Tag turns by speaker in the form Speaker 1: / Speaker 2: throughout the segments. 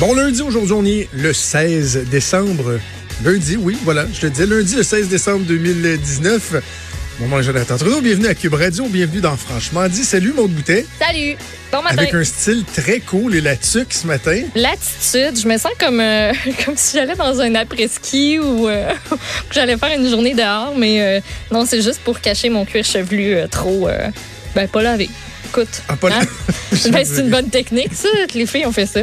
Speaker 1: Bon lundi, aujourd'hui on est le 16 décembre. Lundi, oui, voilà, je te disais, lundi le 16 décembre 2019. Mon nom est Jonathan Trudeau, bienvenue à Cube Radio, bienvenue dans Franchement dit. Salut Maud Boutet,
Speaker 2: Salut! Bon matin!
Speaker 1: avec un style très cool et la tuque ce matin.
Speaker 2: L'attitude, je me sens comme, euh, comme si j'allais dans un après-ski ou euh, que j'allais faire une journée dehors, mais euh, non, c'est juste pour cacher mon cuir chevelu trop. ben, pas lavé. Écoute.
Speaker 1: Ah, pas
Speaker 2: hein? Ben, c'est une bonne technique, ça, les filles ont fait ça.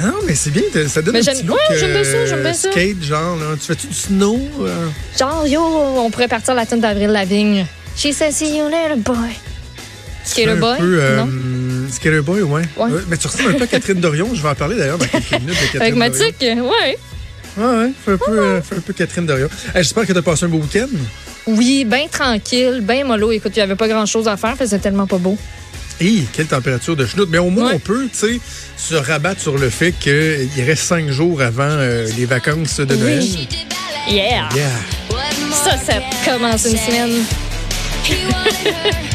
Speaker 1: Non, mais c'est bien, ça donne
Speaker 2: Mais
Speaker 1: un petit look
Speaker 2: ouais, j'aime bien ça,
Speaker 1: euh,
Speaker 2: j'aime bien ça.
Speaker 1: skate, genre, là. Tu fais-tu du snow? euh?
Speaker 2: Genre, yo, on pourrait partir la tune d'Avril Lavigne. She said, see you later, boy. Skater
Speaker 1: un
Speaker 2: boy?
Speaker 1: peu, euh,
Speaker 2: non?
Speaker 1: Skater boy, ouais.
Speaker 2: Ouais.
Speaker 1: mais tu ressembles un peu à Catherine Dorion, je vais en parler d'ailleurs dans quelques minutes de Catherine
Speaker 2: Avec ma
Speaker 1: Dorion.
Speaker 2: tique, ouais.
Speaker 1: Ouais, ouais, fais un peu, euh, fais un peu Catherine Dorion. Hey, J'espère que tu as passé un beau week-end.
Speaker 2: Oui, bien tranquille, bien mollo. Écoute, il n'y avait pas grand-chose à faire, faisait tellement pas beau.
Speaker 1: Hé, quelle température de chenoute. Mais au moins,
Speaker 2: Ouais.
Speaker 1: on peut, tu sais, se rabattre sur le fait qu'il reste cinq jours avant euh, les vacances de Noël.
Speaker 2: Oui. Yeah!
Speaker 1: Yeah.
Speaker 2: Ça, ça commence une semaine.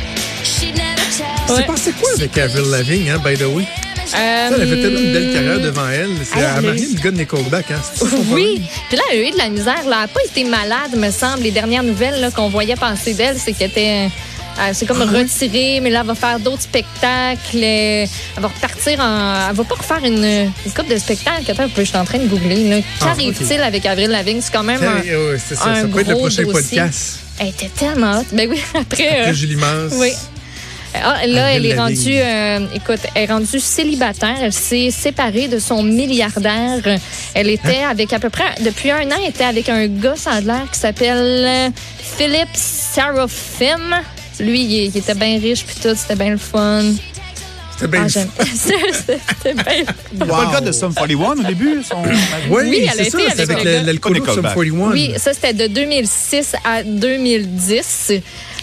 Speaker 1: C'est
Speaker 2: Ouais.
Speaker 1: passé quoi avec Avril Lavigne, hein, by the way?
Speaker 2: Euh,
Speaker 1: Ça, elle avait tellement une belle carrière devant elle. C'est
Speaker 2: elle
Speaker 1: elle a
Speaker 2: a
Speaker 1: marié
Speaker 2: eu-
Speaker 1: le gars de Nickelback, hein? C'est
Speaker 2: Oui, puis là, elle a eu de la misère. Là. Elle n'a pas été malade, me semble. Les dernières nouvelles qu'on voyait passer d'elle, c'est qu'elle était. Euh, c'est comme retirée, mais là, elle va faire d'autres spectacles. euh, Elle va repartir en. Elle va pas refaire une, une coupe de spectacles. Attends, je suis en train de googler.
Speaker 1: Ah,
Speaker 2: Qu'arrive-t-il avec Avril Lavigne? C'est quand même un.
Speaker 1: Ouais, c'est ça.
Speaker 2: un
Speaker 1: Ça peut être le prochain
Speaker 2: dossier.
Speaker 1: podcast.
Speaker 2: Elle était tellement haute. Ben oui, après. euh,
Speaker 1: Après Julie Mance.
Speaker 2: oui. Ah, là,
Speaker 1: Avril
Speaker 2: elle est rendue, euh, écoute, elle est rendue célibataire. Elle s'est séparée de son milliardaire. Elle était
Speaker 1: Hein?
Speaker 2: avec à peu près, depuis un an, elle était avec un gars, ça a l'air, qui s'appelle euh, Philip Sarofim. Lui, il, il était bien riche, puis tout, c'était bien le fun.
Speaker 1: C'était bien
Speaker 2: Ah, c'était bien.
Speaker 3: C'est pas le gars de Sum 41 au début? Son...
Speaker 1: Oui,
Speaker 2: Oui,
Speaker 1: c'est ça.
Speaker 2: avec
Speaker 1: avec
Speaker 2: le
Speaker 1: la-
Speaker 2: gars.
Speaker 1: l'alcoolo de Sum
Speaker 3: Nickelback.
Speaker 1: 41.
Speaker 2: Oui, ça, c'était de 2006 à 2010.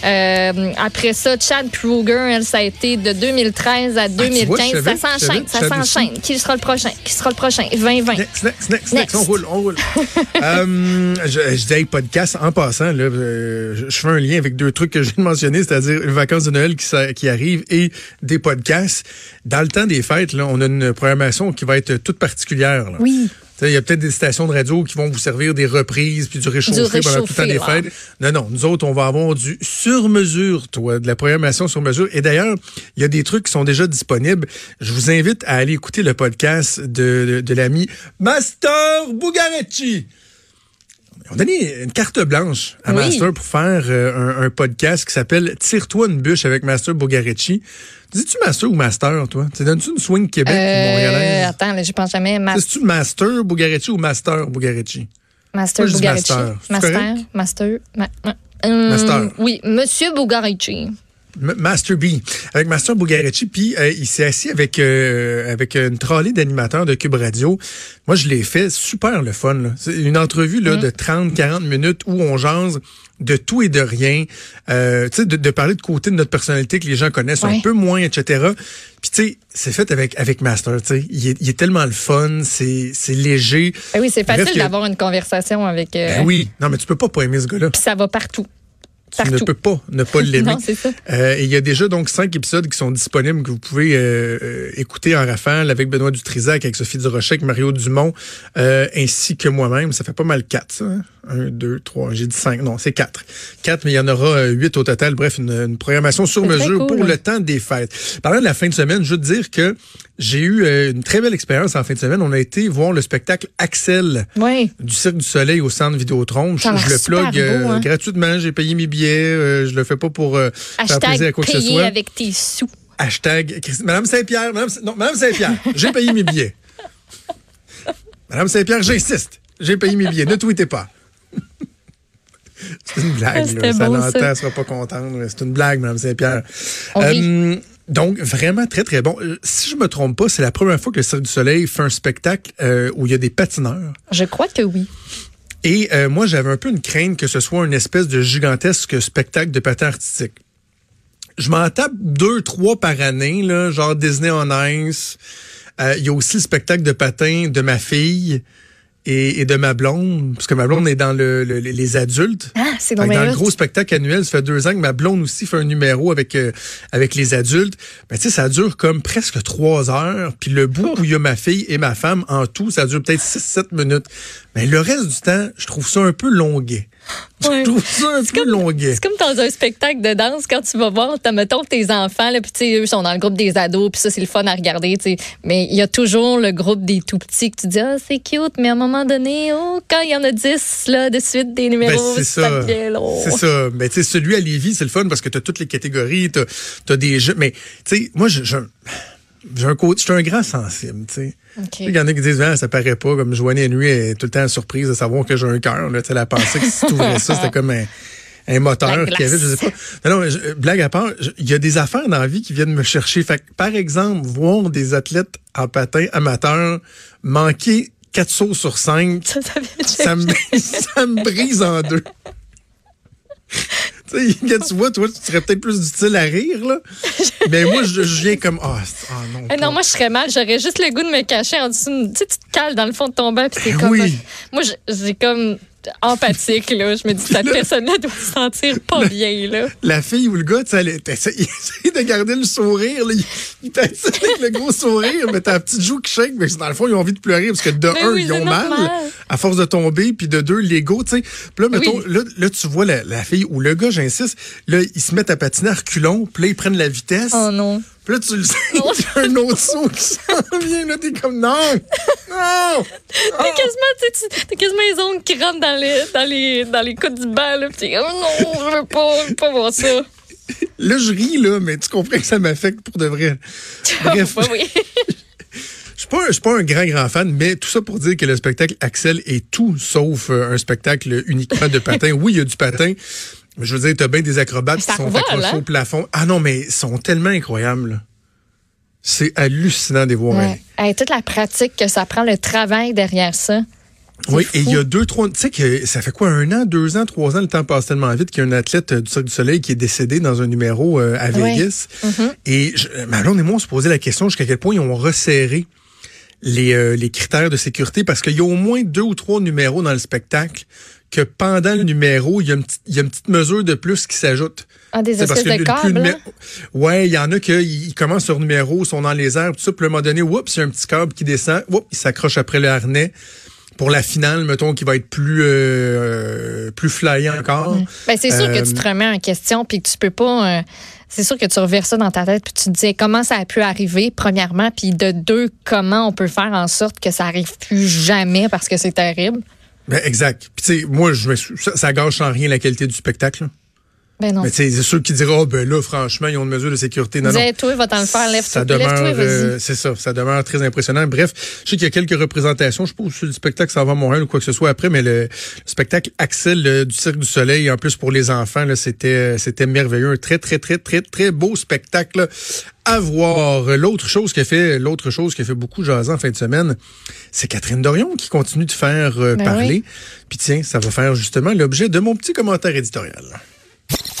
Speaker 2: Euh, après ça, Chad Kruger, elle, ça a été de 2013 à
Speaker 1: Ah, tu vois,
Speaker 2: 2015.
Speaker 1: je savais,
Speaker 2: ça s'enchaîne, ça s'enchaîne. Qui sera le prochain? Qui sera le prochain? 2020.
Speaker 1: Next, next, next, next.
Speaker 2: Next.
Speaker 1: On roule, on roule. euh, je, je dis podcast en passant, là, euh, je, fais un lien avec deux trucs que je viens de mentionner, c'est-à-dire les vacances de Noël qui, qui arrivent et des podcasts. Dans le temps des fêtes, là, on a une programmation qui va être toute particulière. là.
Speaker 2: Oui.
Speaker 1: Il y a peut-être des stations de radio qui vont vous servir des reprises puis du réchauffé pendant tout le temps des fêtes. Non, non. Nous autres, on va avoir du sur-mesure, toi, de la programmation sur mesure. Et d'ailleurs, il y a des trucs qui sont déjà disponibles. Je vous invite à aller écouter le podcast de, de, de l'ami Master Bugarecci. On a donné une carte blanche à
Speaker 2: Oui.
Speaker 1: Master pour faire euh, un, un podcast qui s'appelle Tire-toi une bûche avec Master Bugarecci. Dis-tu Master ou Master, toi? Tu donnes-tu une swing Québec ou
Speaker 2: Euh,
Speaker 1: montréalaise?
Speaker 2: attends, là, je pense jamais. Ma-
Speaker 1: C'est-tu Master Bugarecci ou Master Bugarecci?
Speaker 2: Master Bugarici.
Speaker 1: Master.
Speaker 2: Master. Master. ma- ma- euh,
Speaker 1: Master.
Speaker 2: Oui, Monsieur Bugarici.
Speaker 1: Master B. Avec Master Bugarecci, puis euh, il s'est assis avec euh, avec une trolley d'animateurs de Cube Radio. Moi, je l'ai fait super le fun. là. C'est une entrevue là, de 30-40 minutes où on jase de tout et de rien. Euh, tu sais, de, de parler de côté de notre personnalité que les gens connaissent un peu moins, etc. Puis tu sais, c'est fait avec avec Master. Tu sais, il est, il est tellement le fun, c'est c'est léger.
Speaker 2: Ben oui, c'est facile
Speaker 1: que-
Speaker 2: d'avoir une conversation avec. euh,
Speaker 1: Ben oui, non mais tu peux pas pas aimer ce gars-là.
Speaker 2: Puis ça va partout.
Speaker 1: Tu ne
Speaker 2: Partout.
Speaker 1: peux pas ne pas l'aimer. Euh, et il y a déjà donc cinq épisodes qui sont disponibles que vous pouvez euh, euh, écouter en rafale avec Benoît Dutrisac, avec Sophie Durocher, avec Mario Dumont, euh, ainsi que moi-même. Ça fait pas mal quatre, ça. hein? Un, deux, trois. J'ai dit cinq. Non, c'est quatre. Quatre, mais il y en aura huit au total. Bref, une, une programmation sur mesure
Speaker 2: cool.
Speaker 1: pour le temps des fêtes. Parlant de la fin de semaine, je veux te dire que j'ai eu une très belle expérience en fin de semaine. On a été voir le spectacle Axel
Speaker 2: Oui.
Speaker 1: du Cirque du Soleil au centre Vidéotron. Je, je le plug
Speaker 2: beau, hein?
Speaker 1: gratuitement. J'ai payé mes billets. Euh, je le fais pas pour euh, faire plaisir à quoi que ce soit.
Speaker 2: avec tes sous.
Speaker 1: Hashtag Madame Saint-Pierre. Madame, Sa- non, Madame Saint-Pierre. J'ai payé mes billets. Madame Saint-Pierre, j'insiste. J'ai payé mes billets. Ne tweetez pas. C'est une blague. là. Ça
Speaker 2: ça.
Speaker 1: sera pas contente. C'est une blague, Madame Saint-Pierre. Euh, Donc, vraiment très, très bon. Si je me trompe pas, c'est la première fois que le Cirque du Soleil fait un spectacle euh, où il y a des patineurs.
Speaker 2: Je crois que oui.
Speaker 1: Et euh, moi, j'avais un peu une crainte que ce soit une espèce de gigantesque spectacle de patins artistique. Je m'en tape deux, trois par année, là, genre Disney on Ice. Euh, Il y a aussi le spectacle de patins de ma fille et, et de ma blonde, parce que ma blonde est dans le, le- les adultes.
Speaker 2: Ah, c'est
Speaker 1: dans le gros spectacle annuel, ça fait deux ans que ma blonde aussi fait un numéro avec euh, avec les adultes. Ben tu sais, ça dure comme presque trois heures. Puis le bout où il y a ma fille et ma femme, en tout, ça dure peut-être six, sept minutes. Mais le reste du temps, je trouve ça un peu longuet.
Speaker 2: Ouais.
Speaker 1: Je trouve ça un peu longuet.
Speaker 2: C'est comme dans un spectacle de danse quand tu vas voir, t'as mettons tes enfants là, puis eux sont dans le groupe des ados, puis ça c'est le fun à regarder, tu sais. Mais il y a toujours le groupe des tout petits que tu dis ah c'est cute, mais à un moment donné, oh quand il y en a 10 là de suite des
Speaker 1: Ben,
Speaker 2: numéros,
Speaker 1: c'est ça. C'est ça. Mais tu sais, celui à Lévis, c'est le fun parce que tu as toutes les catégories, tu as, des jeux. Mais tu sais, moi, je- je- j'ai un côté, je suis un grand sensible, tu sais.
Speaker 2: OK.
Speaker 1: Il y en a qui disent, ah, ça paraît pas, comme Joanie Nuit est tout le temps surprise de savoir que j'ai un cœur. là. Tu sais, Elle a pensé que si tu ouvrais ça, c'était comme un, un moteur
Speaker 2: La
Speaker 1: qui avait, je sais pas. Non, non, je- blague à part, il y a des affaires dans la vie qui viennent me chercher. Fait que, par exemple, voir des athlètes en patin amateurs manquer quatre sauts sur cinq,
Speaker 2: ça
Speaker 1: me, ça me brise en deux. Tu sais, quand tu vois, toi, tu serais peut-être plus utile à rire, là. Mais moi, je, je viens comme, ah, c'est- ah non.
Speaker 2: Eh non, moi, je serais mal. J'aurais juste le goût de me cacher en dessous. Tu sais, tu te cales dans le fond de ton bain, puis t'es
Speaker 1: Ben
Speaker 2: comme.
Speaker 1: oui.
Speaker 2: Moi, j'ai comme empathique, là. Je me dis, cette personne-là doit se sentir pas bien, là.
Speaker 1: La fille ou le gars, elle essaie de garder le sourire, là. Il, avec le gros sourire, mais t'as la petite joue qui shake, mais dans le fond, ils ont envie de pleurer parce que de un,
Speaker 2: oui,
Speaker 1: ils ont mal à force de tomber, puis de deux, l'ego, tu sais. Puis là, mettons,
Speaker 2: Oui.
Speaker 1: là, là, tu vois la, la fille ou le gars, j'insiste, là, ils se mettent à patiner à reculons, puis là, ils prennent la vitesse.
Speaker 2: Oh non.
Speaker 1: Puis là, tu le sais, un autre saut qui s'en vient, là, t'es comme, non! Non!
Speaker 2: T'as quasiment, tu sais, tu- t'as quasiment les ongles qui rentrent dans les, dans les, dans les coudes du banc, là. Puis t'es, oh non, je veux pas, je veux pas voir ça.
Speaker 1: Là, je ris, là, mais tu comprends que ça m'affecte pour de vrai. Bref,
Speaker 2: oui.
Speaker 1: je suis pas, un- je suis pas un grand, grand fan, mais tout ça pour dire que le spectacle Axel est tout sauf euh, un spectacle uniquement de patin. Oui, il y a du patin. Je veux dire, t'as bien des acrobates qui sont
Speaker 2: revole,
Speaker 1: accrochés
Speaker 2: hein?
Speaker 1: au plafond. Ah non, mais ils sont tellement incroyables. là. C'est hallucinant de voir.
Speaker 2: Ouais. Hey, toute la pratique que ça prend, le travail derrière ça.
Speaker 1: Oui,
Speaker 2: fou.
Speaker 1: et il y a deux, trois. Tu sais que ça fait quoi, un an, deux ans, trois ans, le temps passe tellement vite qu'il y a un athlète euh, du Cirque du Soleil qui est décédé dans un numéro euh, à
Speaker 2: Ouais.
Speaker 1: Vegas.
Speaker 2: Mhm.
Speaker 1: Et je, ma blonde et moi, on se posait la question jusqu'à quel point ils ont resserré les, euh, les critères de sécurité parce qu'il y a au moins deux ou trois numéros dans le spectacle que pendant le numéro, il y a une petite, il y a une petite mesure de plus qui s'ajoute.
Speaker 2: Ah, des espèces
Speaker 1: que
Speaker 2: de
Speaker 1: le- le plus
Speaker 2: câbles.
Speaker 1: numé-. Ouais, il y en a qui ils commencent sur numéro, sont dans les airs, tout ça, puis à un moment donné, oups, il y a un petit câble qui descend, oups, il s'accroche après le harnais. Pour la finale, mettons, qui va être plus euh, plus flyant encore.
Speaker 2: Ben, c'est sûr
Speaker 1: Euh,
Speaker 2: que tu te remets en question puis que tu peux pas. euh, c'est sûr que tu reverses ça dans ta tête puis tu te dis comment ça a pu arriver premièrement puis de deux comment on peut faire en sorte que ça arrive plus jamais parce que c'est terrible?
Speaker 1: Ben, exact. Puis tu sais, moi, je ça gâche en rien la qualité du spectacle.
Speaker 2: Ben non.
Speaker 1: Mais c'est sûr qui diront, Ah, ben là, franchement, ils ont une mesure de sécurité. Non, non.
Speaker 2: Disais, toi, va-t'en le faire, lève-toi,
Speaker 1: ça demeure, euh, c'est ça, ça demeure très impressionnant. Bref, je sais qu'il y a quelques représentations. Je sais pas si le spectacle s'en va à Montréal ou quoi que ce soit après, mais le, le spectacle Axel du Cirque du Soleil, en plus pour les enfants, c'était, c'était merveilleux. Un très, très, très, très, très beau spectacle là, à voir. L'autre chose qui a fait, l'autre chose qui a fait beaucoup jaser en fin de semaine, c'est Catherine Dorion qui continue de faire euh,
Speaker 2: Ben
Speaker 1: parler.
Speaker 2: oui.
Speaker 1: Puis tiens, ça va faire justement l'objet de mon petit commentaire éditorial.